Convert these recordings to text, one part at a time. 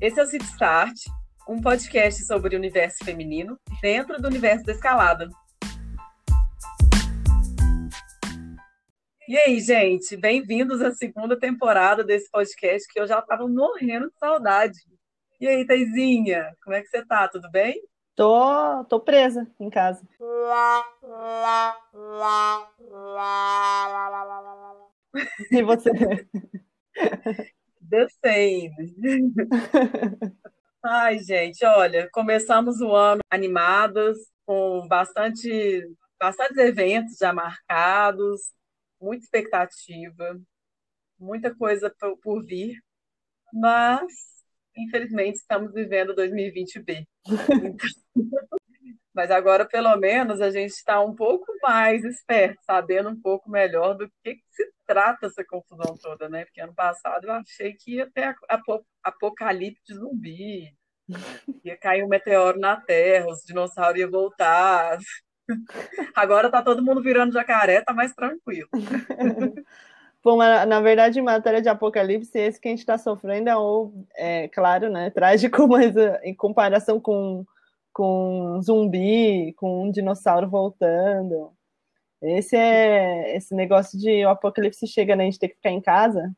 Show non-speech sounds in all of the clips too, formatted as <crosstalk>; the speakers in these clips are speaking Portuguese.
Esse é o City Start, um podcast sobre o universo feminino dentro do universo da escalada. E aí, gente, bem-vindos à segunda temporada desse podcast que eu já estava morrendo de saudade. E aí, Taizinha, como é que você tá? Tudo bem? Tô, tô presa em casa. <laughs> E você? <laughs> The <laughs> same. Ai, gente, olha, começamos o ano animadas, com bastante, bastantes eventos já marcados, muita expectativa, muita coisa por vir, mas infelizmente estamos vivendo 2020B. <laughs> Mas agora, pelo menos, a gente está um pouco mais esperto, sabendo um pouco melhor do que, que, se trata essa confusão toda, né? Porque ano passado eu achei que ia ter apocalipse zumbi, <laughs> ia cair um meteoro na Terra, os dinossauros iam voltar. <laughs> Agora tá todo mundo virando jacaré, tá mais tranquilo. <laughs> Bom, na verdade, em matéria de apocalipse, esse que a gente está sofrendo é, o, é claro, né, trágico, mas eh, em comparação com com um zumbi, com um dinossauro voltando. Esse é esse negócio de o apocalipse chega, né? A gente tem que ficar em casa.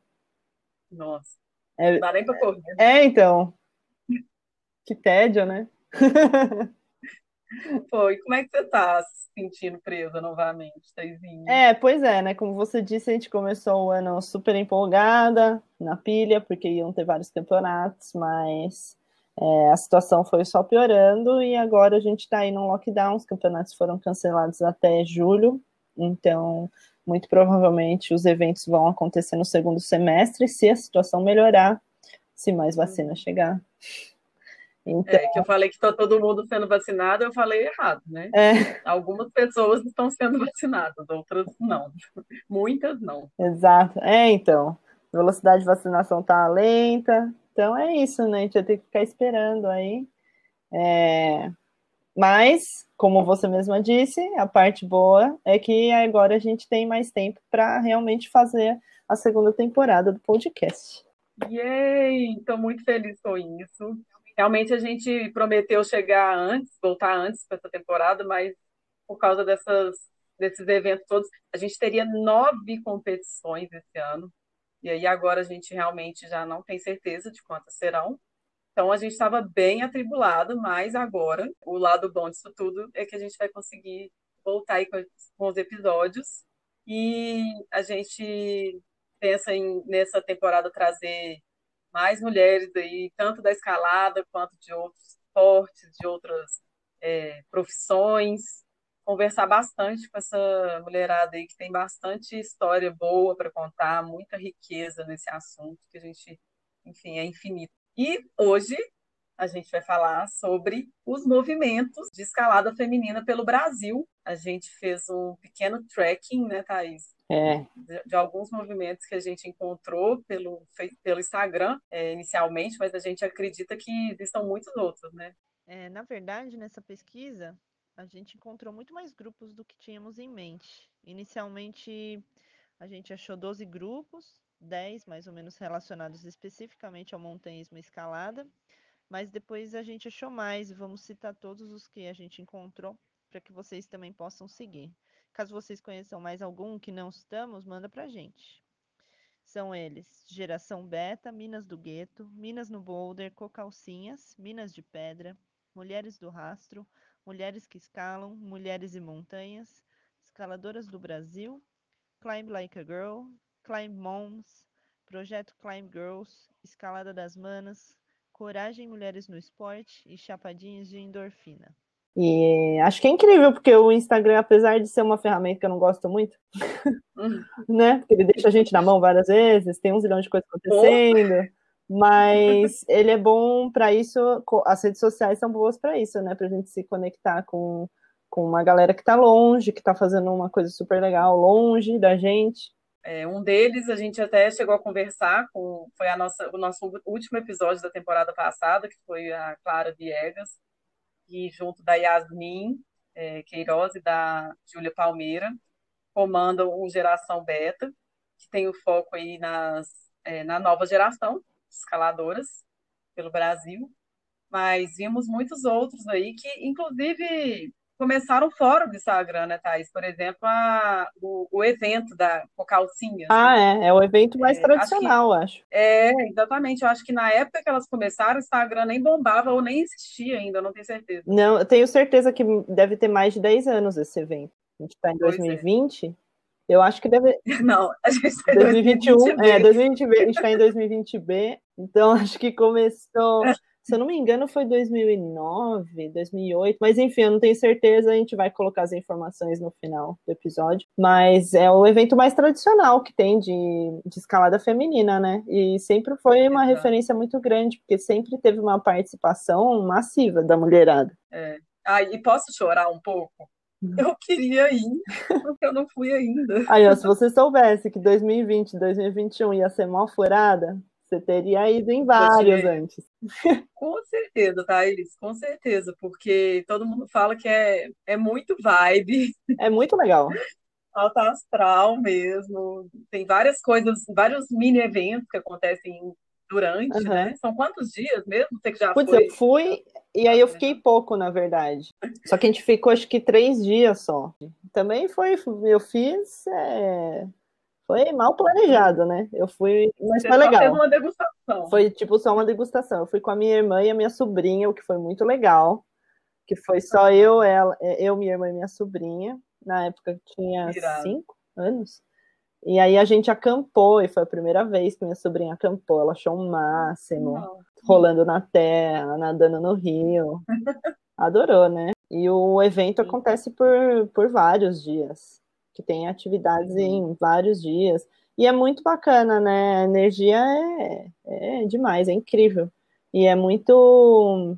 Nossa. É, não dá nem pra correr. É, então. Que tédio, né? <laughs> Pô, e como é que você tá se sentindo presa novamente, Taizinha? É, pois é, né? Como você disse, a gente começou o ano super empolgada, na pilha, porque iam ter vários campeonatos, mas é, a situação foi só piorando e agora a gente está aí no lockdown. Os campeonatos foram cancelados até julho, então muito provavelmente os eventos vão acontecer no segundo semestre, se a situação melhorar, se mais vacina chegar. Então... É, que eu falei que está todo mundo sendo vacinado, eu falei errado, né? É. Algumas pessoas estão sendo vacinadas, outras não. Muitas não. Exato. É, então. Velocidade de vacinação está lenta, então é isso, né? A gente vai ter que ficar esperando aí. É... Mas, como você mesma disse, a parte boa é que agora a gente tem mais tempo para realmente fazer a segunda temporada do podcast. Yay! Estou muito feliz com isso. Realmente a gente prometeu chegar antes, voltar antes para essa temporada, mas por causa dessas, desses eventos todos, a gente teria nove competições esse ano. E aí agora a gente realmente já não tem certeza de quantas serão. Então a gente estava bem atribulado, mas agora o lado bom disso tudo é que a gente vai conseguir voltar aí com os episódios e a gente pensa em nessa temporada trazer mais mulheres aí, tanto da escalada quanto de outros esportes, de outras é, profissões, conversar bastante com essa mulherada aí que tem bastante história boa para contar, muita riqueza nesse assunto que a gente, enfim, é infinito. E hoje a gente vai falar sobre os movimentos de escalada feminina pelo Brasil. A gente fez um pequeno tracking, né, Thaís? É. De, de alguns movimentos que a gente encontrou pelo, pelo Instagram é, inicialmente, mas a gente acredita que existam muitos outros, né? É, na verdade, nessa pesquisa, a gente encontrou muito mais grupos do que tínhamos em mente. Inicialmente, a gente achou 12 grupos, 10 mais ou menos relacionados especificamente ao montanhismo escalada, mas depois a gente achou mais e vamos citar todos os que a gente encontrou para que vocês também possam seguir. Caso vocês conheçam mais algum que não estamos, manda para a gente. São eles: Geração Beta, Minas do Gueto, Minas no Boulder, Cocalcinhas, Minas de Pedra, Mulheres do Rastro, Mulheres que Escalam, Mulheres e Montanhas, Escaladoras do Brasil, Climb Like a Girl, Climb Moms, Projeto Climb Girls, Escalada das Manas, Coragem Mulheres no Esporte e Chapadinhas de Endorfina. E acho que é incrível, porque o Instagram, apesar de ser uma ferramenta que eu não gosto muito, hum. <laughs> né? Porque ele deixa a gente na mão várias vezes, tem um zilhão de coisas acontecendo. Mas ele é bom para isso, as redes sociais são boas para isso, né? Para a gente se conectar com, com uma galera que está longe, que está fazendo uma coisa super legal longe da gente. É, um deles a gente até chegou a conversar com, foi a nossa, o nosso último episódio da temporada passada, que foi a Clara Viegas, e junto da Yasmin é, Queiroz e da Júlia Palmeira, comandam o Geração Beta, que tem o foco aí nas, é, na nova geração, escaladoras. pelo Brasil, mas vimos muitos outros aí que, inclusive, começaram fora do Instagram, né, Thaís? Por exemplo, a, o, o evento da Cocalcinha. Ah, é, é o evento mais é, tradicional, acho, que, acho. É, exatamente. Eu acho que na época que elas começaram, o Instagram nem bombava ou nem existia ainda, não tenho certeza. Não, eu tenho certeza que deve ter mais de 10 anos esse evento. A gente está em 2020. É. Eu acho que deve. <laughs> Não, a gente está em 2021. 2020 é, 2020, a gente está em 2020B, então <laughs> acho que começou. Se eu não me engano, foi 2009, 2008, mas enfim, eu não tenho certeza, a gente vai colocar as informações no final do episódio. Mas é o evento mais tradicional que tem de, de escalada feminina, né? E sempre foi uma Exato. referência muito grande, porque sempre teve uma participação massiva da mulherada. É. Ah, e posso chorar um pouco? Eu queria ir, porque eu não fui ainda. Aí, ó, se você soubesse que 2020, 2021 ia ser mal furada, você teria ido em vários antes. Com certeza, Thaís, com certeza, porque todo mundo fala que é, é muito vibe. É muito legal. Alta astral mesmo. Tem várias coisas, vários mini eventos que acontecem durante, uhum. né? São quantos dias mesmo? Você que já Putz, foi? eu fui e aí eu fiquei pouco, na verdade. Só que a gente ficou acho que três dias só. Também foi, eu fiz é, foi mal planejado, né? Eu fui, mas Você foi legal. Fez uma degustação. Foi tipo só uma degustação. Eu fui com a minha irmã e a minha sobrinha, o que foi muito legal. Que foi só eu, ela, é, eu, minha irmã e minha sobrinha. Na época tinha cinco anos. E aí a gente acampou, e foi a primeira vez que minha sobrinha acampou. Ela achou um máximo, Não. rolando na terra, nadando no rio. <laughs> Adorou, né? E o evento acontece por, por vários dias que tem atividades em vários dias. E é muito bacana, né? A energia é, é demais, é incrível. E é muito.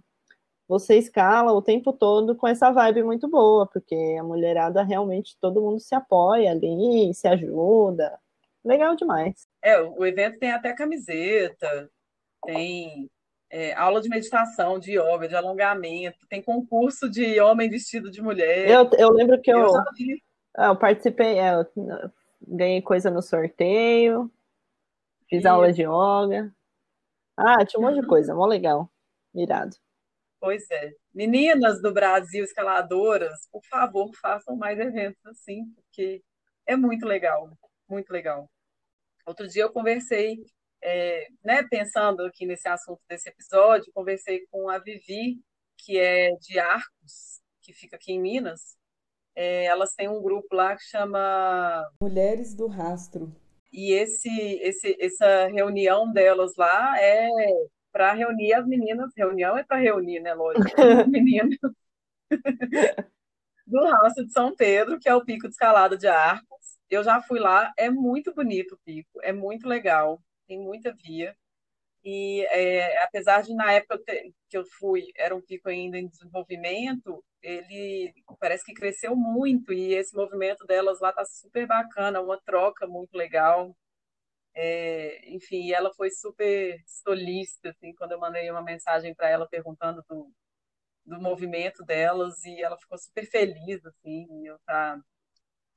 Você escala o tempo todo com essa vibe muito boa, porque a mulherada realmente todo mundo se apoia ali, se ajuda. Legal demais. É, o evento tem até camiseta, tem é, aula de meditação, de yoga, de alongamento, tem concurso de homem vestido de mulher. Eu, eu lembro que eu, eu ah, eu participei, é, eu ganhei coisa no sorteio, fiz aula de yoga. Ah, tinha um monte de coisa, mó legal. Mirado. Pois é. Meninas do Brasil, escaladoras, por favor, façam mais eventos assim, porque é muito legal, muito legal. Outro dia eu conversei, é, né, pensando aqui nesse assunto desse episódio, conversei com a Vivi, que é de Arcos, que fica aqui em Minas, é, elas têm um grupo lá que chama Mulheres do Rastro. E esse, esse, essa reunião delas lá é para reunir as meninas. Reunião é para reunir, né? Lógico. As <laughs> meninas do Rastro de São Pedro, que é o pico de escalada de Arcos. Eu já fui lá, é muito bonito o pico, é muito legal, tem muita via. E é, apesar de na época que eu fui, era um pico ainda em desenvolvimento, ele parece que cresceu muito e esse movimento delas lá tá super bacana, uma troca muito legal. É, enfim, ela foi super solista, assim, quando eu mandei uma mensagem para ela perguntando do, do movimento delas e ela ficou super feliz, assim, eu tá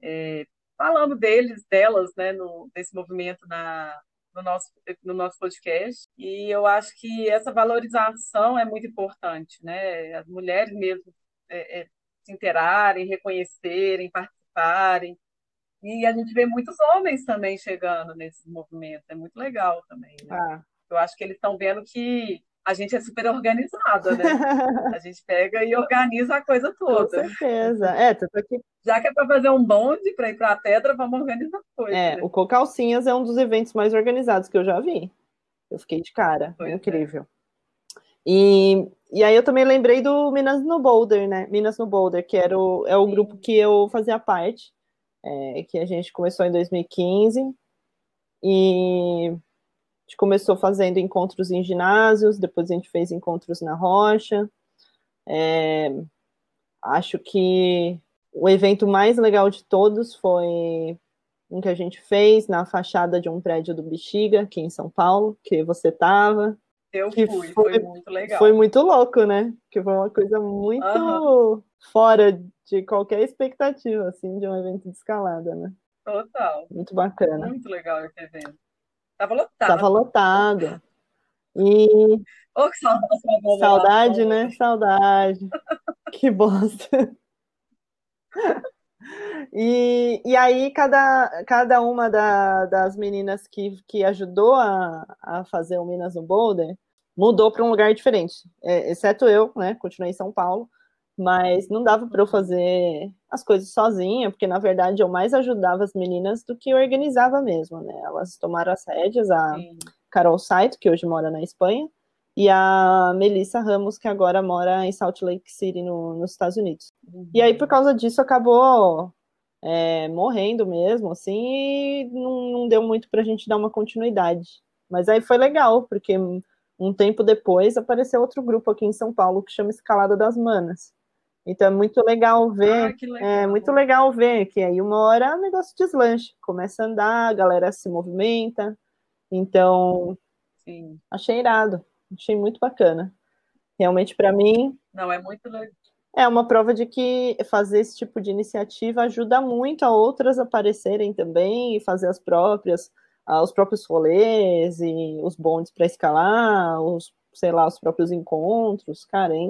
é, falando deles, delas, né, no, desse movimento na, no nosso, no nosso podcast. E eu acho que essa valorização é muito importante, né? As mulheres mesmo é, é, se interarem, reconhecerem, participarem. E a gente vê muitos homens também chegando nesse movimento, é muito legal também. Né? Ah. Eu acho que eles estão vendo que a gente é super organizada, né? <laughs> A gente pega e organiza a coisa toda. Com certeza. É, aqui. Já que é para fazer um bonde para ir para a pedra, vamos organizar a coisa. É, né? o Cocalcinhas é um dos eventos mais organizados que eu já vi. Eu fiquei de cara. Pois é. incrível. É. E, e aí eu também lembrei do Minas no Boulder, né? Minas no Boulder, que era o, é o Sim. grupo que eu fazia parte, é, que a gente começou em 2015. E a gente começou fazendo encontros em ginásios, depois a gente fez encontros na rocha. É, acho que o evento mais legal de todos foi um que a gente fez na fachada de um prédio do Bexiga, aqui em São Paulo, que você estava. Eu fui, foi, foi, muito legal. Foi muito louco, né? Que foi uma coisa muito uhum. fora de qualquer expectativa, assim, de um evento de escalada, né? Total. Muito bacana. Muito legal esse evento. Tava lotado. Tava lotado. E Ô, que saudade, saudade, né? Saudade. <laughs> que bosta. E, e aí, cada, cada uma da, das meninas que, que ajudou a, a fazer o Minas no Boulder mudou para um lugar diferente, é, exceto eu, né? Continuei em São Paulo, mas não dava para eu fazer as coisas sozinha, porque na verdade eu mais ajudava as meninas do que organizava mesmo, né? Elas tomaram as rédeas, a Sim. Carol Saito, que hoje mora na Espanha, e a Melissa Ramos, que agora mora em Salt Lake City, no, nos Estados Unidos. Uhum. E aí, por causa disso, acabou é, morrendo mesmo, assim, e não, não deu muito para a gente dar uma continuidade. Mas aí foi legal, porque um tempo depois apareceu outro grupo aqui em São Paulo que chama Escalada das Manas. Então é muito legal ver, ah, legal. é muito legal ver que aí uma hora o negócio deslancha, começa a andar, a galera se movimenta. Então, Sim. achei irado. Achei muito bacana. Realmente, para mim. Não, é muito legal. É uma prova de que fazer esse tipo de iniciativa ajuda muito a outras aparecerem também e fazer as próprias, os próprios rolês e os bondes para escalar, os, sei lá, os próprios encontros. Cara, é,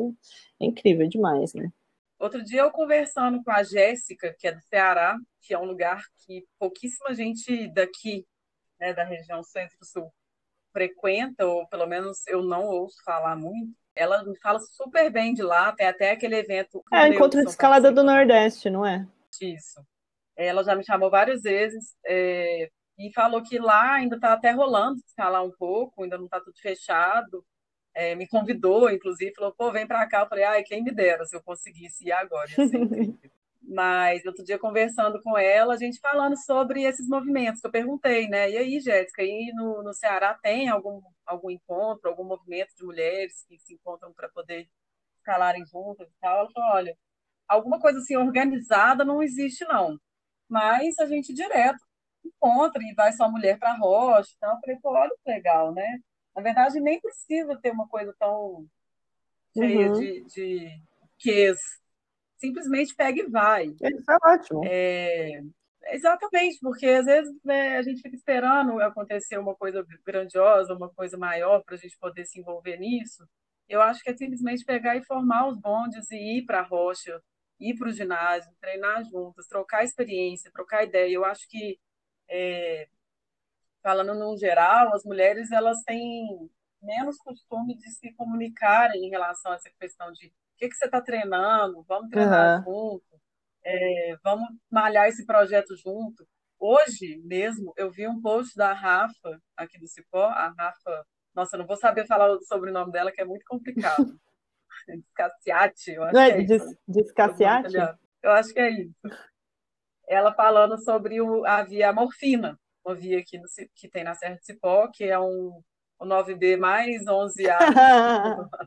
é incrível demais, né? Outro dia eu conversando com a Jéssica, que é do Ceará, que é um lugar que pouquíssima gente daqui, né, da região centro-sul, frequenta, ou pelo menos eu não ouço falar muito, ela me fala super bem de lá, tem até aquele evento. É, encontro de escalada do Nordeste, não é? Isso. Ela já me chamou várias vezes é, e falou que lá ainda está até rolando escalar um pouco, ainda não está tudo fechado. É, me convidou, inclusive, falou: pô, vem para cá. Eu falei: ai, quem me dera se eu conseguisse ir agora. <laughs> Mas outro dia conversando com ela, a gente falando sobre esses movimentos, que eu perguntei, né? E aí, Jéssica, aí no, no Ceará tem algum, algum encontro, algum movimento de mulheres que se encontram para poder escalarem juntas e tal? Ela falou, olha, alguma coisa assim organizada não existe, não. Mas a gente direto encontra e vai só mulher para a rocha e tal. Eu falei, pô, olha que legal, né? Na verdade, nem precisa ter uma coisa tão cheia uhum. de, de ques simplesmente pega e vai. Isso é ótimo. É, exatamente, porque às vezes né, a gente fica esperando acontecer uma coisa grandiosa, uma coisa maior para a gente poder se envolver nisso. Eu acho que é simplesmente pegar e formar os bondes e ir para a rocha, ir para o ginásio, treinar juntas, trocar experiência, trocar ideia. Eu acho que, é, falando no geral, as mulheres elas têm menos costume de se comunicarem em relação a essa questão de o que, que você está treinando? Vamos treinar uhum. junto. É, vamos malhar esse projeto junto. Hoje mesmo, eu vi um post da Rafa, aqui do Cipó. A Rafa, nossa, não vou saber falar o sobrenome dela, que é muito complicado. <laughs> Descaciate, eu acho não é, que é isso. Descaciate? Eu acho que é isso. Ela falando sobre o, a via morfina, uma via aqui no, que tem na Serra de Cipó, que é um, o 9B mais 11A. <laughs>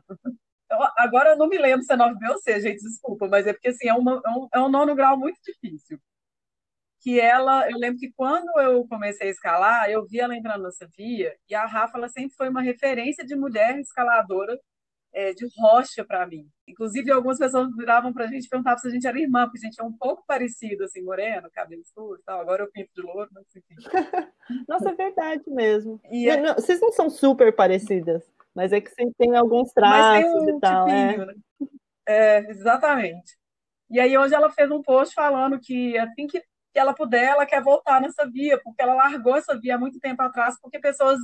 Agora eu não me lembro se é 9B ou C, gente, desculpa, mas é porque assim, é, uma, é, um, é um nono grau muito difícil. Que ela, eu lembro que quando eu comecei a escalar, eu vi ela entrando nessa via, e a Rafa ela sempre foi uma referência de mulher escaladora é, de rocha para mim. Inclusive, algumas pessoas viravam para a gente e perguntavam se a gente era irmã, porque a gente é um pouco parecido, assim, moreno, cabelo escuro e tal. Agora eu pinto de louro, mas enfim. <laughs> Nossa, é verdade mesmo. E não, é... não, vocês não são super parecidas. Mas é que sempre tem alguns traços tem um e tal. É. Tipinho, é. Né? é, exatamente. E aí hoje ela fez um post falando que assim que ela puder, ela quer voltar nessa via, porque ela largou essa via há muito tempo atrás, porque pessoas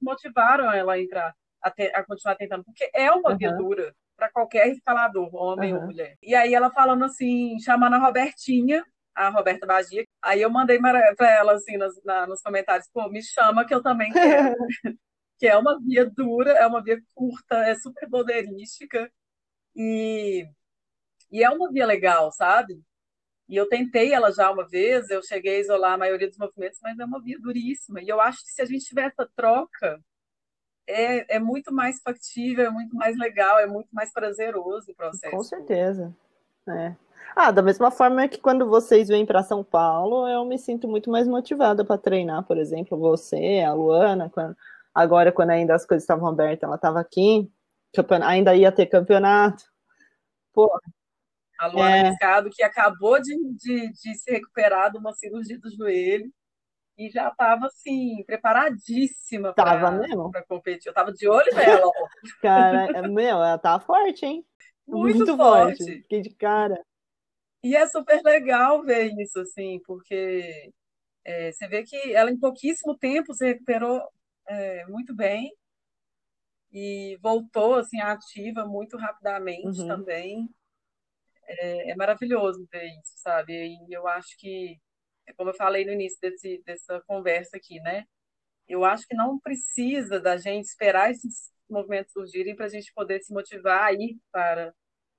motivaram ela a entrar, a, ter, a continuar tentando, porque é uma uhum. via dura para qualquer escalador, homem uhum. ou mulher. E aí ela falando assim, chamando a Robertinha, a Roberta Bagia. Aí eu mandei para ela assim nos, na, nos comentários, pô, me chama que eu também quero. <laughs> que é uma via dura, é uma via curta, é super bandeirística e, e é uma via legal, sabe? E eu tentei ela já uma vez, eu cheguei a isolar a maioria dos movimentos, mas é uma via duríssima. E eu acho que se a gente tiver essa troca, é, é muito mais factível, é muito mais legal, é muito mais prazeroso o processo. Com certeza. É. Ah, da mesma forma que quando vocês vêm para São Paulo, eu me sinto muito mais motivada para treinar, por exemplo, você, a Luana, quando Agora, quando ainda as coisas estavam abertas, ela estava aqui, ainda ia ter campeonato. Pô, a Luana é... Que acabou de, de, de se recuperar de uma cirurgia do joelho. E já estava assim, preparadíssima para competir. Eu estava de olho nela. Cara, é, meu, ela tá forte, hein? Muito, Muito forte. forte. Fiquei de cara. E é super legal ver isso, assim, porque é, você vê que ela em pouquíssimo tempo se recuperou é, muito bem e voltou assim ativa muito rapidamente uhum. também. É, é, maravilhoso ver isso, sabe? E eu acho que, como eu falei no início desse, dessa conversa aqui, né? Eu acho que não precisa da gente esperar esses movimentos surgirem para a gente poder se motivar a ir para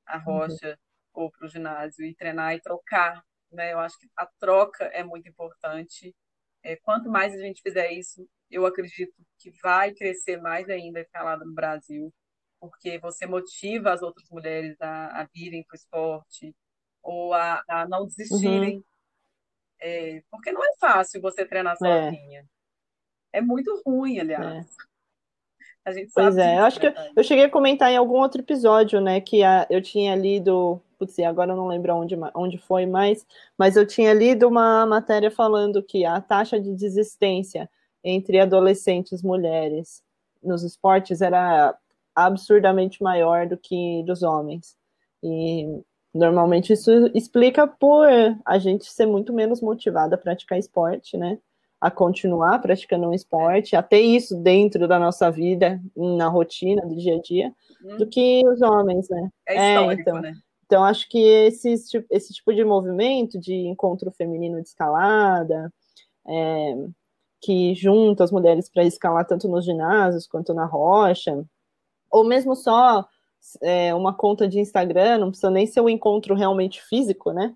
a uhum. rocha uhum. ou para o ginásio e treinar e trocar, né? Eu acho que a troca é muito importante. É, quanto mais a gente fizer isso, eu acredito que vai crescer mais ainda a escalada no Brasil, porque você motiva as outras mulheres a, a virem para o esporte ou a, a não desistirem. Uhum. É, porque não é fácil você treinar é. sozinha. É, é muito ruim, aliás. É. A gente sabe pois é, eu acho que eu, eu, cheguei a comentar em algum outro episódio, né, que a, eu tinha lido, putz, agora eu não lembro onde, onde foi mais, mas eu tinha lido uma matéria falando que a taxa de desistência entre adolescentes mulheres nos esportes era absurdamente maior do que dos homens. E normalmente isso explica por a gente ser muito menos motivada a praticar esporte, né? a continuar praticando um esporte, a ter isso dentro da nossa vida, na rotina do dia a dia, hum. do que os homens, né? É histórico, é, então, né? Então, acho que esse, esse tipo de movimento de encontro feminino de escalada, é, que junta as mulheres para escalar tanto nos ginásios quanto na rocha, ou mesmo só é, uma conta de Instagram, não precisa nem ser um encontro realmente físico, né?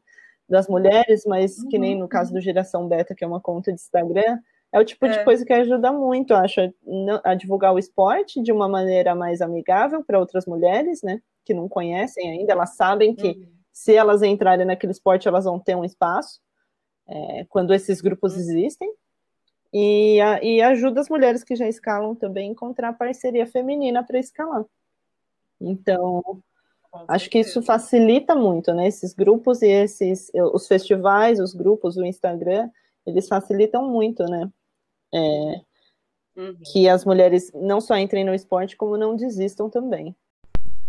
das mulheres, mas que nem no caso do Geração Beta, que é uma conta de Instagram, é o tipo é. de coisa que ajuda muito, acho, a divulgar o esporte de uma maneira mais amigável para outras mulheres, né, que não conhecem ainda, elas sabem que uhum. se elas entrarem naquele esporte, elas vão ter um espaço, é, quando esses grupos uhum. existem, e, a, e ajuda as mulheres que já escalam também a encontrar parceria feminina para escalar. Então, Acho que isso facilita muito, né? Esses grupos e esses, os festivais, os grupos, o Instagram, eles facilitam muito, né? É, uhum. Que as mulheres não só entrem no esporte, como não desistam também.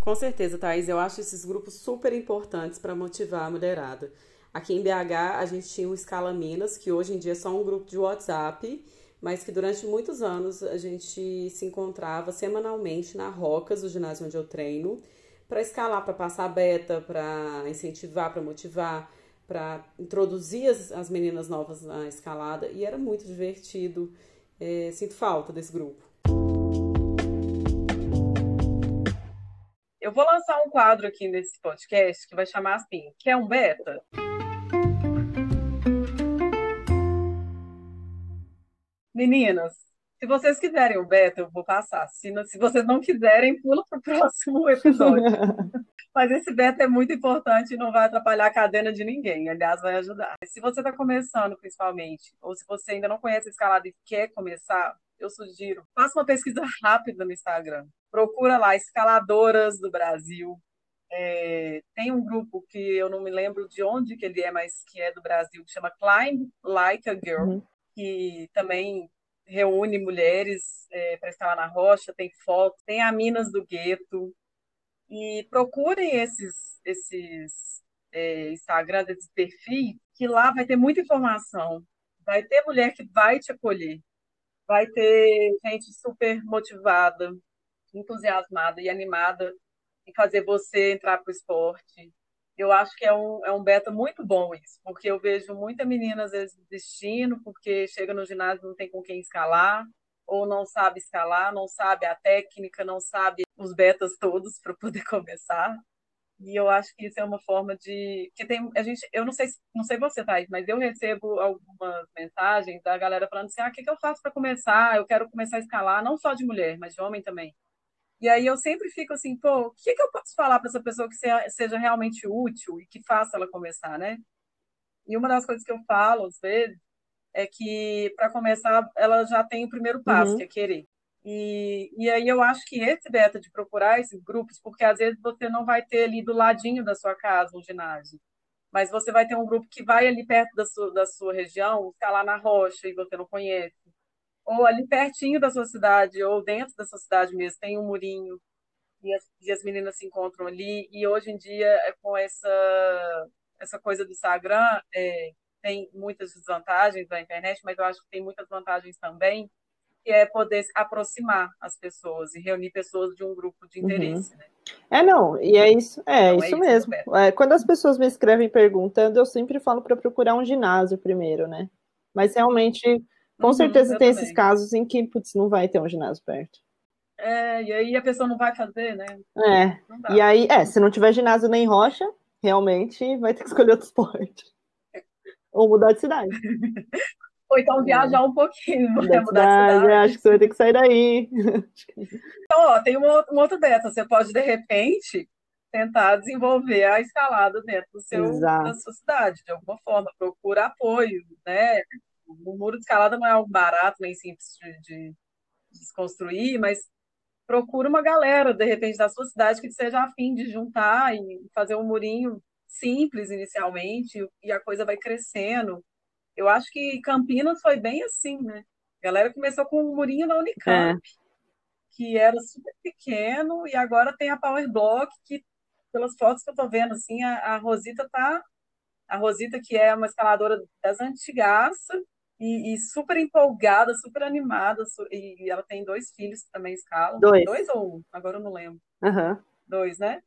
Com certeza, Thaís. Eu acho esses grupos super importantes para motivar a mulherada. Aqui em BH, a gente tinha o Escala Minas, que hoje em dia é só um grupo de WhatsApp, mas que durante muitos anos a gente se encontrava semanalmente na Rocas, o ginásio onde eu treino, para escalar, para passar beta, para incentivar, para motivar, para introduzir as, as, meninas novas na escalada e era muito divertido. É, sinto falta desse grupo. Eu vou lançar um quadro aqui nesse podcast que vai chamar assim: Quer um beta? Meninas, se vocês quiserem o beta, eu vou passar. Se, não, se vocês não quiserem, pula para o próximo <laughs> episódio. Mas esse beta é muito importante e não vai atrapalhar a cadena de ninguém. Aliás, vai ajudar. Se você está começando, principalmente, ou se você ainda não conhece a escalada e quer começar, eu sugiro, faça uma pesquisa rápida no Instagram. Procura lá, Escaladoras do Brasil. É, tem um grupo que eu não me lembro de onde que ele é, mas que é do Brasil, que chama Climb Like a Girl, uhum. Que também reúne mulheres é, para estar lá na rocha, tem fotos, tem a Minas do Gueto. E procurem esses, esses é, Instagram, esses perfis, que lá vai ter muita informação. Vai ter mulher que vai te acolher. Vai ter gente super motivada, entusiasmada e animada em fazer você entrar para o esporte, eu acho que é um, é um beta muito bom isso, porque eu vejo muita menina às vezes desistindo, porque chega no ginásio não tem com quem escalar, ou não sabe escalar, não sabe a técnica, não sabe os betas todos para poder <laughs> começar. E eu acho que isso é uma forma de que tem a gente, eu não sei, não sei você, Thaís, mas eu recebo algumas mensagens da galera falando assim: "Ah, o que que eu faço para começar? Eu quero começar a escalar, não só de mulher, mas de homem também". E aí eu sempre fico assim, pô, o que, que eu posso falar para essa pessoa que seja realmente útil e que faça ela começar, né? E uma das coisas que eu falo, às vezes, é que para começar ela já tem o primeiro passo, uhum. que é querer. E, e aí eu acho que esse beta de procurar esses grupos, porque às vezes você não vai ter ali do ladinho da sua casa um ginásio. mas você vai ter um grupo que vai ali perto da sua, da sua região, está lá na rocha e você não conhece, ou ali pertinho da sua cidade, ou dentro da sua cidade mesmo, tem um murinho, e as, e as meninas se encontram ali, e hoje em dia, é com essa, essa coisa do Instagram, é, tem muitas desvantagens da internet, mas eu acho que tem muitas vantagens também, que é poder aproximar as pessoas e reunir pessoas de um grupo de uhum. interesse, uhum. né? É, não, e é isso, é, então, isso, é isso mesmo. É, quando as pessoas me escrevem perguntando, eu sempre falo para procurar um ginásio primeiro, né? Mas realmente, com uhum, certeza tem também. esses casos em que, putz, não vai ter um ginásio perto. É, e aí a pessoa não vai fazer, né? É, e aí, é, se não tiver ginásio nem rocha, realmente vai ter que <laughs> escolher outro esporte. Ou mudar de cidade. <laughs> Ou então viajar um pouquinho, mudar, mudar de cidade. Acho que você vai ter que sair daí. <laughs> Então, ó, tem uma, uma outra beta. Você pode, de repente, tentar desenvolver a escalada dentro do seu, da sua cidade, de alguma forma. Procura apoio, né? O muro de escalada não é algo barato, nem simples de, de desconstruir, mas procura uma galera, de repente, da sua cidade que seja afim de juntar e fazer um murinho simples inicialmente, e a coisa vai crescendo. Eu acho que Campinas foi bem assim, né? A galera começou com um murinho na Unicamp, é. que era super pequeno, e agora tem a Power Block, que, pelas fotos que eu tô vendo, assim, a, a Rosita tá. A Rosita, que é uma escaladora das antigas, e, e, super empolgada, super animada, e ela tem dois filhos também escalam. Dois. Dois ou um? Agora eu não lembro. Uhum. Dois, né?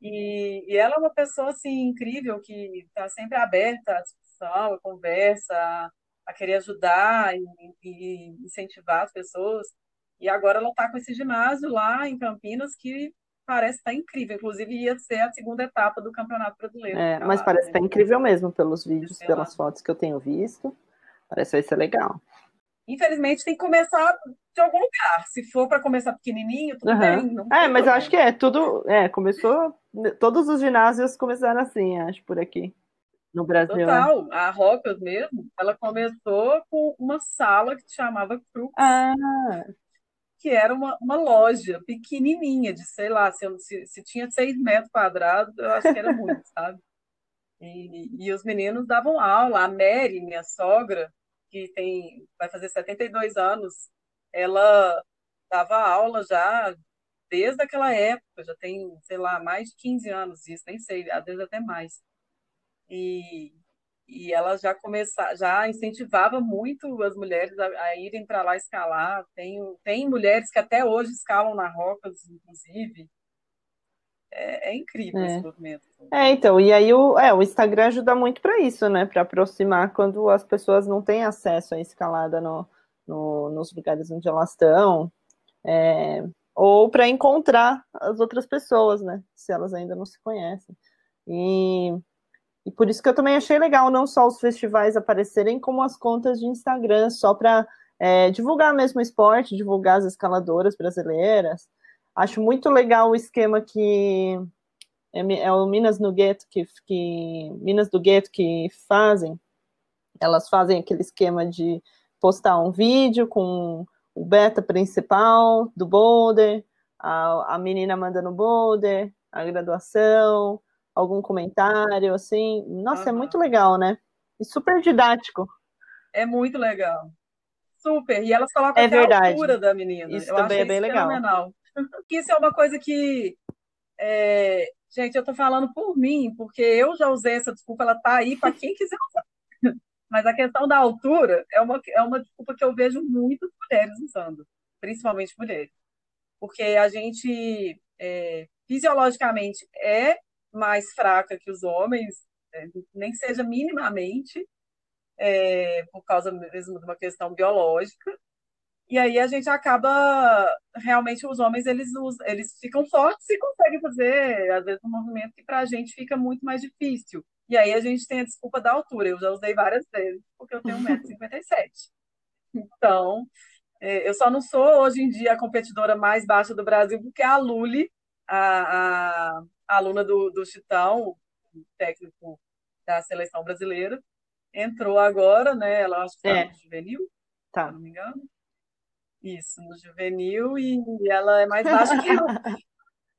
E, e ela é uma pessoa, assim, incrível, que está sempre aberta discussão, a conversa, a, a querer ajudar e, e, incentivar as pessoas. E agora ela está com esse ginásio lá em Campinas que parece estar tá incrível. Inclusive, ia ser a segunda etapa do Campeonato Brasileiro. É, mas parece estar tá incrível mesmo pelos vídeos, pelas lá. fotos que eu tenho visto. Parece que vai ser legal. Infelizmente, tem que começar de algum lugar. Se for para começar pequenininho, tudo uhum. bem. é, mas eu acho que é tudo. É, começou. Todos os ginásios começaram assim, acho, por aqui no Brasil. Né? Total. A Rocas mesmo, ela começou com uma sala que se chamava Crux. Ah. Que era uma, uma loja pequenininha, de sei lá, se, se, se tinha seis metros quadrados, eu acho que era muito, sabe? E, e os meninos davam aula. A Mary, minha sogra, que tem, vai fazer 72 anos, ela dava aula já desde aquela época, já tem, sei lá, mais de 15 anos isso, nem sei, às vezes até mais e, e ela já começa, já incentivava muito as mulheres a, a irem para lá escalar. Tem, tem mulheres que até hoje escalam na Rocas, inclusive. É, é incrível é. esse movimento. É, então, e aí o, é, o Instagram ajuda muito para isso, né? Para aproximar quando as pessoas não têm acesso à escalada no, no nos lugares onde elas estão. É, ou para encontrar as outras pessoas, né? Se elas ainda não se conhecem. E e por isso que eu também achei legal não só os festivais aparecerem, como as contas de Instagram, só para é, divulgar mesmo o esporte, divulgar as escaladoras brasileiras. Acho muito legal o esquema que é, é o Minas no Gueto que, que Minas do Gueto que fazem. Elas fazem aquele esquema de postar um vídeo com o beta principal do boulder, a, a menina mandando boulder, a graduação, algum comentário, assim. Nossa, uhum. é muito legal, né? E super didático. É muito legal. Super. E elas colocam é a altura da menina. Isso eu também é bem legal. Fenomenal. Isso é uma coisa que. É... Gente, eu tô falando por mim, porque eu já usei essa desculpa, ela tá aí para quem quiser usar. <laughs> Mas a questão da altura é uma, é uma desculpa que eu vejo muitas mulheres usando, principalmente mulheres. Porque a gente, é, fisiologicamente, é mais fraca que os homens, é, nem seja minimamente, é, por causa mesmo de uma questão biológica. E aí a gente acaba, realmente, os homens, eles, eles ficam fortes e conseguem fazer, às vezes, um movimento que para a gente fica muito mais difícil. E aí a gente tem a desculpa da altura. Eu já usei várias vezes, porque eu tenho 1,57m. Então, é, eu só não sou, hoje em dia, a competidora mais baixa do Brasil, porque a Luli, a, a aluna do, do Chitão, técnico da seleção brasileira, entrou agora, né? Ela acho que está é. no juvenil, tá. se não me engano. Isso, no juvenil, e ela é mais baixa que eu.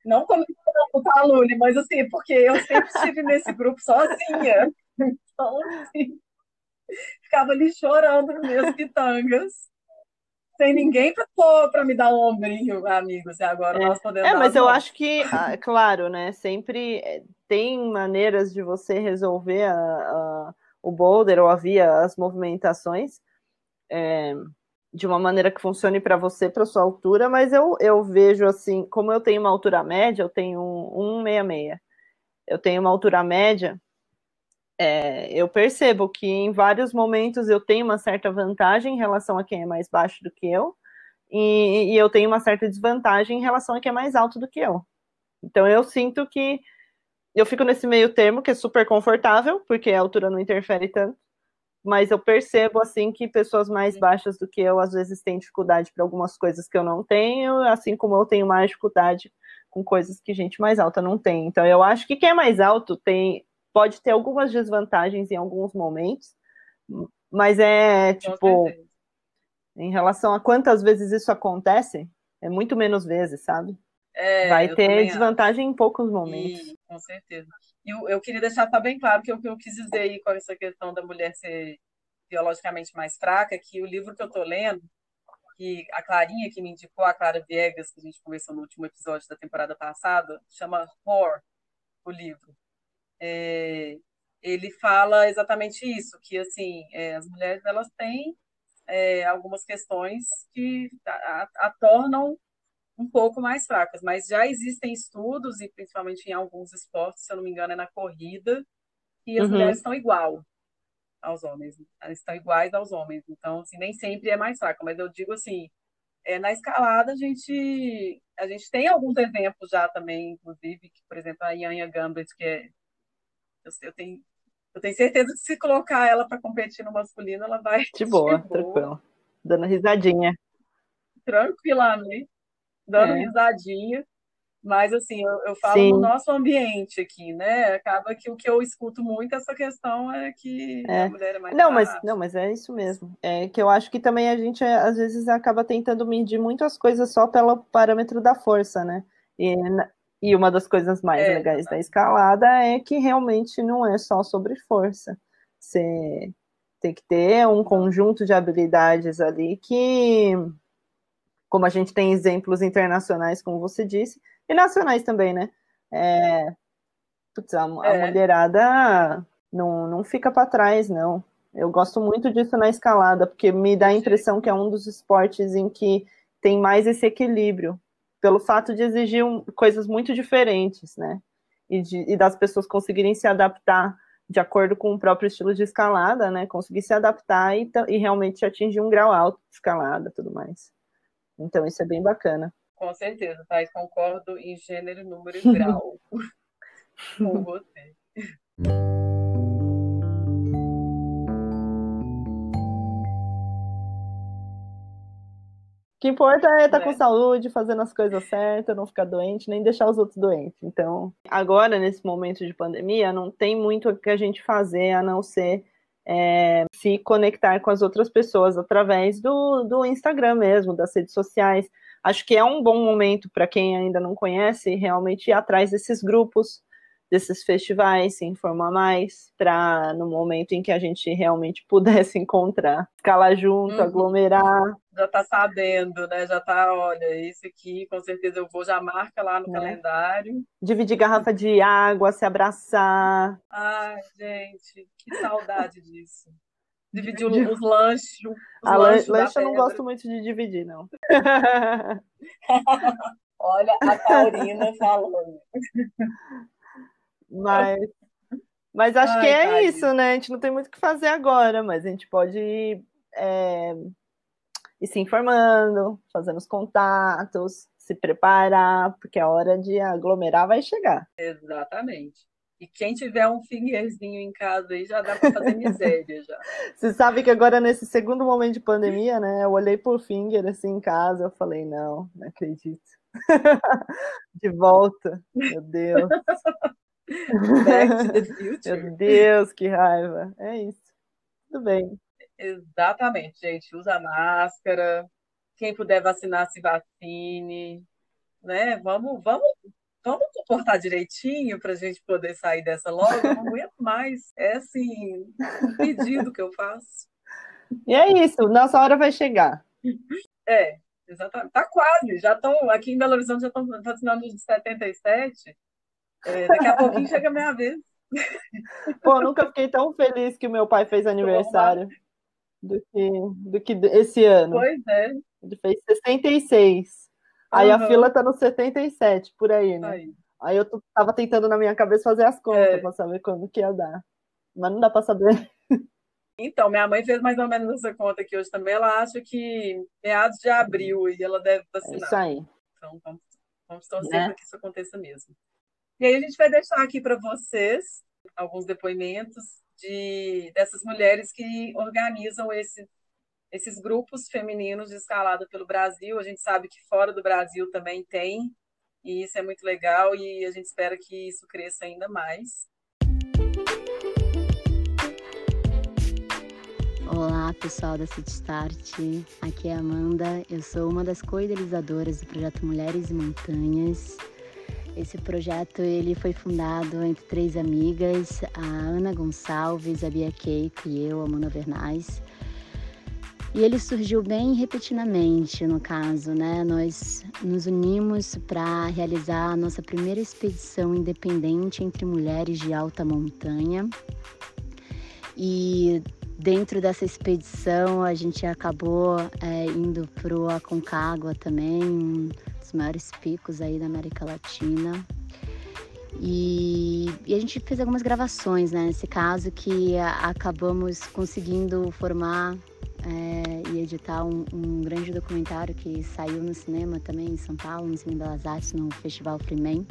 Não comentando, tá, Luli? Mas assim, porque eu sempre estive nesse grupo sozinha. <laughs> Então, assim, ficava ali chorando nas minhas pitangas. Sem ninguém para me dar um ombrinho, amigos. E agora é. nós podemos. É, mas eu acho que, ah, claro, né? Sempre eh, tem maneiras de você resolver a, a, o boulder ou havia as movimentações. É, de uma maneira que funcione para você, para sua altura, mas eu, eu vejo assim, como eu tenho uma altura média, eu tenho um 166. Eu tenho uma altura média, é, eu percebo que em vários momentos eu tenho uma certa vantagem em relação a quem é mais baixo do que eu, e, e eu tenho uma certa desvantagem em relação a quem é mais alto do que eu. Então eu sinto que eu fico nesse meio termo, que é super confortável, porque a altura não interfere tanto mas eu percebo assim que pessoas mais baixas do que eu às vezes têm dificuldade para algumas coisas que eu não tenho, assim como eu tenho mais dificuldade com coisas que gente mais alta não tem. Então eu acho que quem é mais alto tem pode ter algumas desvantagens em alguns momentos, mas é tipo em relação a quantas vezes isso acontece, é muito menos vezes, sabe? É, Vai ter desvantagem acho. em poucos momentos. E, com certeza. Eu, eu queria deixar tá bem claro que o que eu quis dizer aí com essa questão da mulher ser biologicamente mais fraca, que o livro que eu estou lendo, que a Clarinha que me indicou, a Clara Viegas, que a gente conversou no último episódio da temporada passada, chama Horror, o livro. É, ele fala exatamente isso, que assim, é, as mulheres elas têm é, algumas questões que a, a, a tornam um pouco mais fracas, mas já existem estudos, e principalmente em alguns esportes, se eu não me engano, é na corrida, e as uhum. mulheres estão igual aos homens, elas estão iguais aos homens, então, assim, nem sempre é mais fraca, mas eu digo assim, é, na escalada a gente, a gente tem alguns exemplos já também, inclusive, que, por exemplo, a Yanya Gambit, que é, eu, eu tenho eu tenho certeza que se colocar ela para competir no masculino, ela vai. De boa, de boa. tranquilo. Dando risadinha. Tranquilamente dando é. risadinha. Mas, assim, eu, eu falo Sim. no nosso ambiente aqui, né? Acaba que o que eu escuto muito essa questão é que é. a mulher é mais não, mas Não, mas é isso mesmo. É que eu acho que também a gente, às vezes, acaba tentando medir muitas coisas só pelo parâmetro da força, né? E, e uma das coisas mais é, legais da escalada é que realmente não é só sobre força. Você tem que ter um conjunto de habilidades ali que como a gente tem exemplos internacionais, como você disse, e nacionais também, né? É, putz, a, a é. mulherada não, não fica para trás, não. Eu gosto muito disso na escalada, porque me dá a impressão que é um dos esportes em que tem mais esse equilíbrio, pelo fato de exigir um, coisas muito diferentes, né? E, de, e das pessoas conseguirem se adaptar de acordo com o próprio estilo de escalada, né? Conseguir se adaptar e, e realmente atingir um grau alto de escalada tudo mais. Então, isso é bem bacana. Com certeza, Thais, concordo em gênero, número e <laughs> grau <laughs> com você. O que importa é estar tá com é. saúde, fazendo as coisas certas, não ficar doente, nem deixar os outros doentes. Então, agora, nesse momento de pandemia, não tem muito o que a gente fazer a não ser é, se conectar com as outras pessoas através do, do Instagram mesmo, das redes sociais. Acho que é um bom momento para quem ainda não conhece realmente ir atrás desses grupos, desses festivais, se informar mais, para no momento em que a gente realmente <laughs> pudesse encontrar, escalar junto, uhum. aglomerar. Já está sabendo, né? Já está, olha, esse aqui, com certeza eu vou, já marca lá no é. calendário. Dividir garrafa de água, se abraçar. Ai, gente, que saudade disso. Dividir os lanches. Os a lanche, eu não gosto muito de dividir, não. <laughs> Olha a Taurina <laughs> falando. Mas, mas acho Ai, que é isso, né? A gente não tem muito o que fazer agora, mas a gente pode é, ir se informando, fazendo os contatos, se preparar, porque a hora de aglomerar vai chegar. Exatamente. E quem tiver um fingerzinho em casa aí já dá para fazer miséria já. <laughs> Você sabe que agora nesse segundo momento de pandemia, né? Eu olhei por finger assim em casa, eu falei, não, não acredito. <laughs> de volta, meu Deus. <laughs> Back to the Future. Meu Deus, que raiva. É isso. Tudo bem. Exatamente, gente. Usa máscara. Quem puder vacinar, se vacine. Né? Vamos, vamos vamos comportar direitinho para a gente poder sair dessa logo. Eu não aguento mais. É assim, um pedido que eu faço. E é isso, nossa hora vai chegar. É, exatamente. Tá quase. Já estão, aqui em Belo Horizonte já estão vacinando de 77. É, daqui a pouquinho chega a minha vez. Pô, nunca fiquei tão feliz que o meu pai fez aniversário do que, do que esse ano. Pois é. Ele fez 66. Aí a fila tá no 77, por aí, né? Aí. Aí eu tava tentando na minha cabeça fazer as contas É. pra saber quando que ia dar. Mas não dá pra saber. <laughs> Então, minha mãe fez mais ou menos essa conta aqui hoje também. Ela acha que meados de abril e ela deve É isso vacinar. aí. Então, vamos, vamos torcer Né? para que isso aconteça mesmo. E aí a gente vai deixar aqui para vocês alguns depoimentos de dessas mulheres que organizam esse, esses grupos femininos de escalada pelo Brasil. A gente sabe que fora do Brasil também tem, e isso é muito legal, e a gente espera que isso cresça ainda mais. Olá, pessoal da City Start. Aqui é a Amanda. Eu sou uma das co-idealizadoras do projeto Mulheres e Montanhas. Esse projeto ele foi fundado entre três amigas, a Ana Gonçalves, a Bia Keiko e eu, a Mona Vernais. E ele surgiu bem repentinamente, no caso, né? Nós nos unimos para realizar a nossa primeira expedição independente entre mulheres de alta montanha. E dentro dessa expedição a gente acabou é, indo para o Aconcagua também, um dos maiores picos aí da América Latina. E, e a gente fez algumas gravações, né? Nesse caso que a- acabamos conseguindo formar é, e editar um, um grande documentário que saiu no cinema também em São Paulo, no Cine Belas Artes, no Festival Freeman.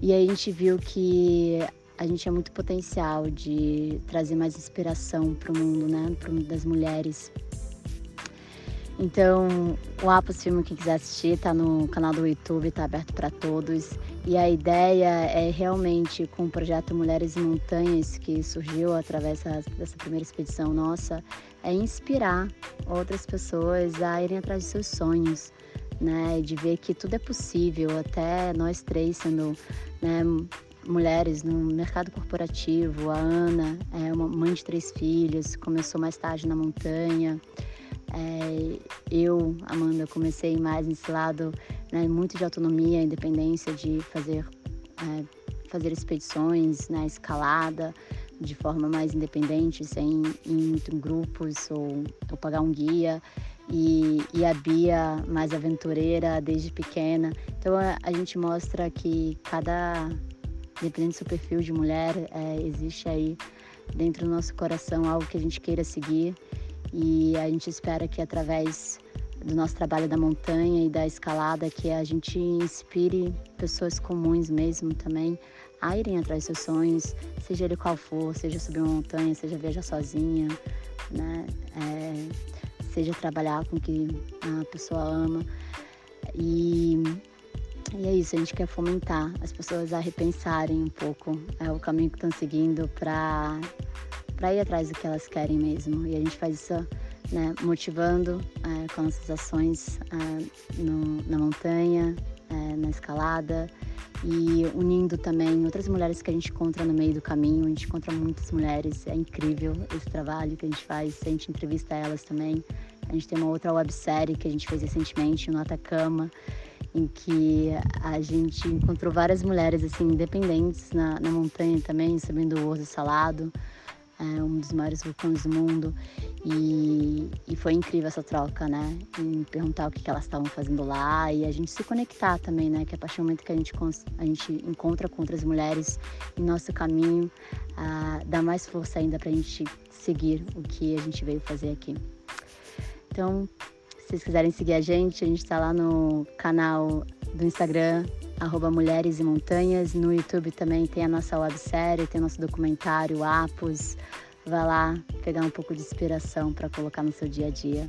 E aí a gente viu que a gente tinha muito potencial de trazer mais inspiração para o mundo, né? Para o mundo das mulheres. Então, o Apos Filme, quem quiser assistir, tá no canal do YouTube, tá aberto para todos. E a ideia é realmente, com o projeto Mulheres e Montanhas, que surgiu através dessa, primeira expedição nossa, é inspirar outras pessoas a irem atrás de seus sonhos, né? De ver que tudo é possível, até nós três sendo né, mulheres no mercado corporativo. A Ana é uma mãe de três filhos, começou mais tarde na montanha. É, eu, Amanda, comecei mais nesse lado né, muito de autonomia, independência, de fazer, é, fazer expedições, né, escalada, de forma mais independente, sem ir em grupos ou, ou pagar um guia. E, e a Bia, mais aventureira desde pequena. Então a, a gente mostra que cada, dependendo do seu perfil de mulher, é, existe aí dentro do nosso coração algo que a gente queira seguir e a gente espera que através do nosso trabalho da montanha e da escalada que a gente inspire pessoas comuns mesmo também a irem atrás dos seus sonhos, seja ele qual for, seja subir uma montanha, seja viajar sozinha, né? É, seja trabalhar com o que a pessoa ama. E, e é isso, a gente quer fomentar as pessoas a repensarem um pouco é, o caminho que estão seguindo para ir atrás do que elas querem mesmo. E a gente faz isso né, motivando é, com nossas ações é, no, na montanha, é, na escalada e unindo também outras mulheres que a gente encontra no meio do caminho. A gente encontra muitas mulheres, é incrível esse trabalho que a gente faz, a gente entrevista elas também. A gente tem uma outra websérie que a gente fez recentemente no Atacama, em que a gente encontrou várias mulheres assim independentes na, na montanha também, subindo o Osso Salado, é um dos maiores vulcões do mundo. E, e foi incrível essa troca, né? Em perguntar o que, que elas estavam fazendo lá e a gente se conectar também, né? Que a partir do momento que a gente, a gente encontra com outras mulheres em nosso caminho, ah, dá mais força ainda para a gente seguir o que a gente veio fazer aqui. Então, se vocês quiserem seguir a gente, a gente está lá no canal do Instagram, arroba Mulheres e Montanhas. No YouTube também tem a nossa websérie, tem nosso documentário, Apos. Vai lá pegar um pouco de inspiração para colocar no seu dia a dia.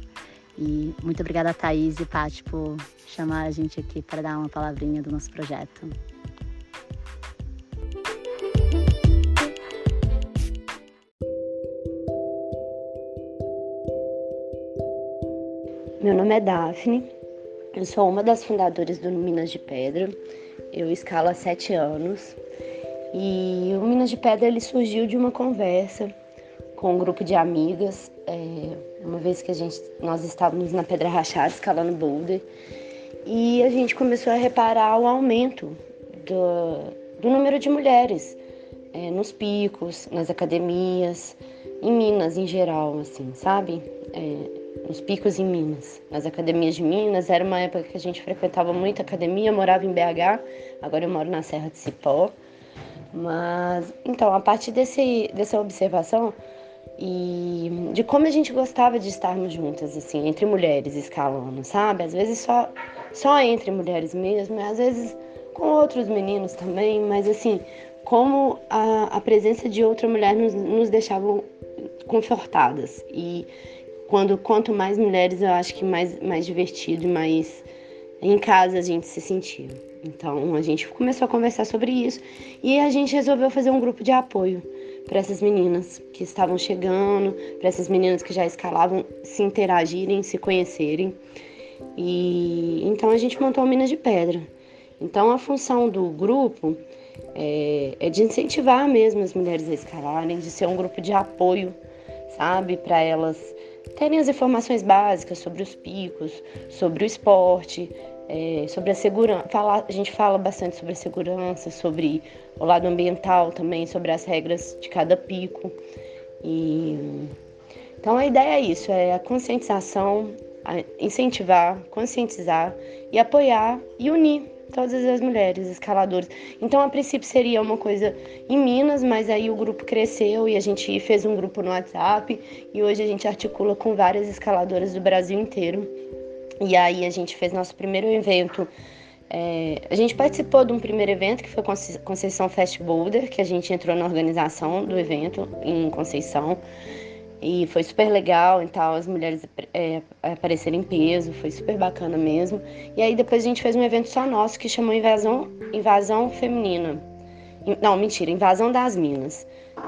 E muito obrigada a Thaís e Paty por chamar a gente aqui para dar uma palavrinha do nosso projeto. Meu nome é Daphne, eu sou uma das fundadoras do Minas de Pedra Eu escalo há sete anos. E o Minas de Pedra ele surgiu de uma conversa com um grupo de amigas, é, uma vez que a gente, nós estávamos na Pedra Rachada escalando boulder, e a gente começou a reparar o aumento do, do número de mulheres é, nos picos, nas academias, em Minas em geral, assim, sabe? É, nos picos em Minas, nas academias de Minas. Era uma época que a gente frequentava muito academia, morava em BH, agora eu moro na Serra de Cipó. Mas, então, a partir desse, dessa observação e de como a gente gostava de estarmos juntas, assim, entre mulheres escalando, sabe? Às vezes só, só entre mulheres mesmo, às vezes com outros meninos também, mas assim, como a, a presença de outra mulher nos, nos deixava confortadas. E quando quanto mais mulheres, eu acho que mais, mais divertido e mais em casa a gente se sentia. Então a gente começou a conversar sobre isso e a gente resolveu fazer um grupo de apoio para essas meninas que estavam chegando, para essas meninas que já escalavam se interagirem, se conhecerem. E então a gente montou o Minas de Pedra. Então a função do grupo é, é de incentivar mesmo as mulheres a escalarem, de ser um grupo de apoio, sabe, para elas terem as informações básicas sobre os picos, sobre o esporte, é, sobre a segurança. a gente fala bastante sobre a segurança, sobre o lado ambiental também, sobre as regras de cada pico. E então a ideia é isso, é a conscientização, a incentivar, conscientizar e apoiar e unir todas as mulheres escaladoras. Então, a princípio seria uma coisa em Minas, mas aí o grupo cresceu e a gente fez um grupo no WhatsApp e hoje a gente articula com várias escaladoras do Brasil inteiro. E aí a gente fez nosso primeiro evento. É, a gente participou de um primeiro evento que foi Conceição Fast Boulder, que a gente entrou na organização do evento em Conceição. E foi super legal e tal, as mulheres é, apareceram em peso, foi super bacana mesmo. E aí depois a gente fez um evento só nosso que chamou Invasão, Invasão Feminina. Não, mentira, Invasão das Minas.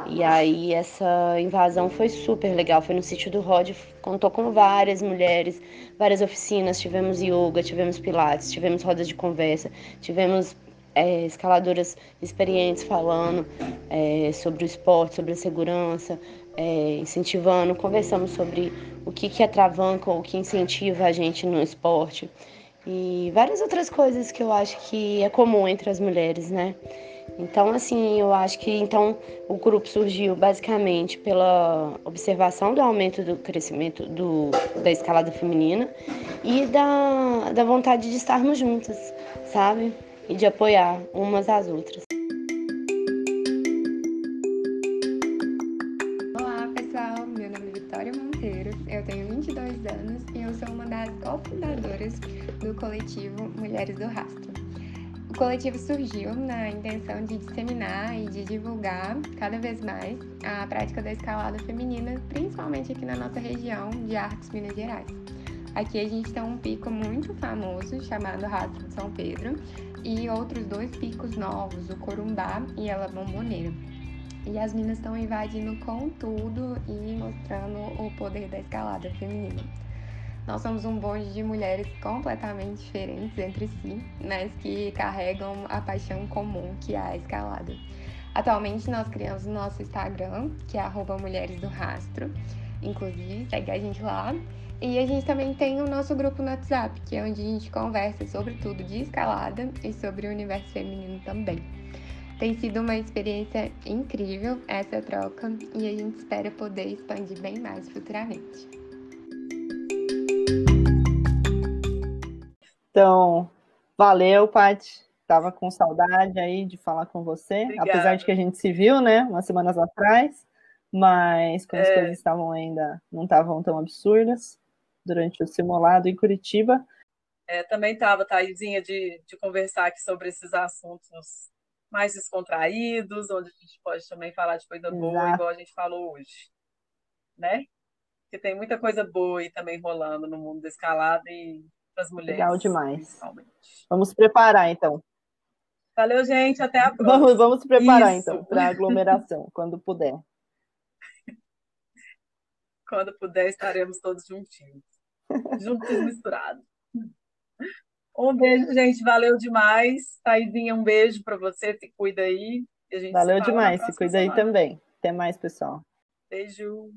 E aí essa invasão foi super legal, foi no sítio do Rod, contou com várias mulheres, várias oficinas, tivemos yoga, tivemos pilates, tivemos rodas de conversa, tivemos é, escaladoras experientes falando é, sobre o esporte, sobre a segurança, é, incentivando, conversamos sobre o que, que atravanca ou o que incentiva a gente no esporte e várias outras coisas que eu acho que é comum entre as mulheres, né? Então, assim, eu acho que então o grupo surgiu basicamente pela observação do aumento do crescimento do, da escalada feminina e da, da vontade de estarmos juntas, sabe? E de apoiar umas às outras. cofundadoras do coletivo Mulheres do Rastro. O coletivo surgiu na intenção de disseminar e de divulgar cada vez mais a prática da escalada feminina, principalmente aqui na nossa região de Arcos, Minas Gerais. Aqui a gente tem um pico muito famoso chamado Rastro de São Pedro e outros dois picos novos, o Corumbá e a Bomboneira. E as minas estão invadindo com tudo e mostrando o poder da escalada feminina. Nós somos um bonde de mulheres completamente diferentes entre si, mas que carregam a paixão comum que é a escalada. Atualmente nós criamos o nosso Instagram, que é Mulheres do Rastro. Inclusive, segue a gente lá. E a gente também tem o nosso grupo no WhatsApp, que é onde a gente conversa sobre tudo de escalada e sobre o universo feminino também. Tem sido uma experiência incrível essa troca e a gente espera poder expandir bem mais futuramente. Então, valeu, Paty. Tava com saudade aí de falar com você, Obrigada. apesar de que a gente se viu, né, umas semanas atrás, mas quando é. as coisas estavam ainda não estavam tão absurdas durante o simulado em Curitiba. É, também estava, Thaisinha, de, de conversar aqui sobre esses assuntos mais descontraídos, onde a gente pode também falar de coisa Exato. boa, igual a gente falou hoje, né? Que tem muita coisa boa aí também rolando no mundo da escalada e para as mulheres. Legal demais. Vamos preparar, então. Valeu, gente. Até a próxima. Vamos, vamos preparar, Isso. então, para a aglomeração, <laughs> quando puder. <laughs> Quando puder, estaremos todos juntinhos. <laughs> Juntos misturados. Um beijo, gente. Valeu demais. Taizinha, um beijo para você. Se cuida aí. Valeu demais. Se cuida semana. aí também. Até mais, pessoal. Beijo.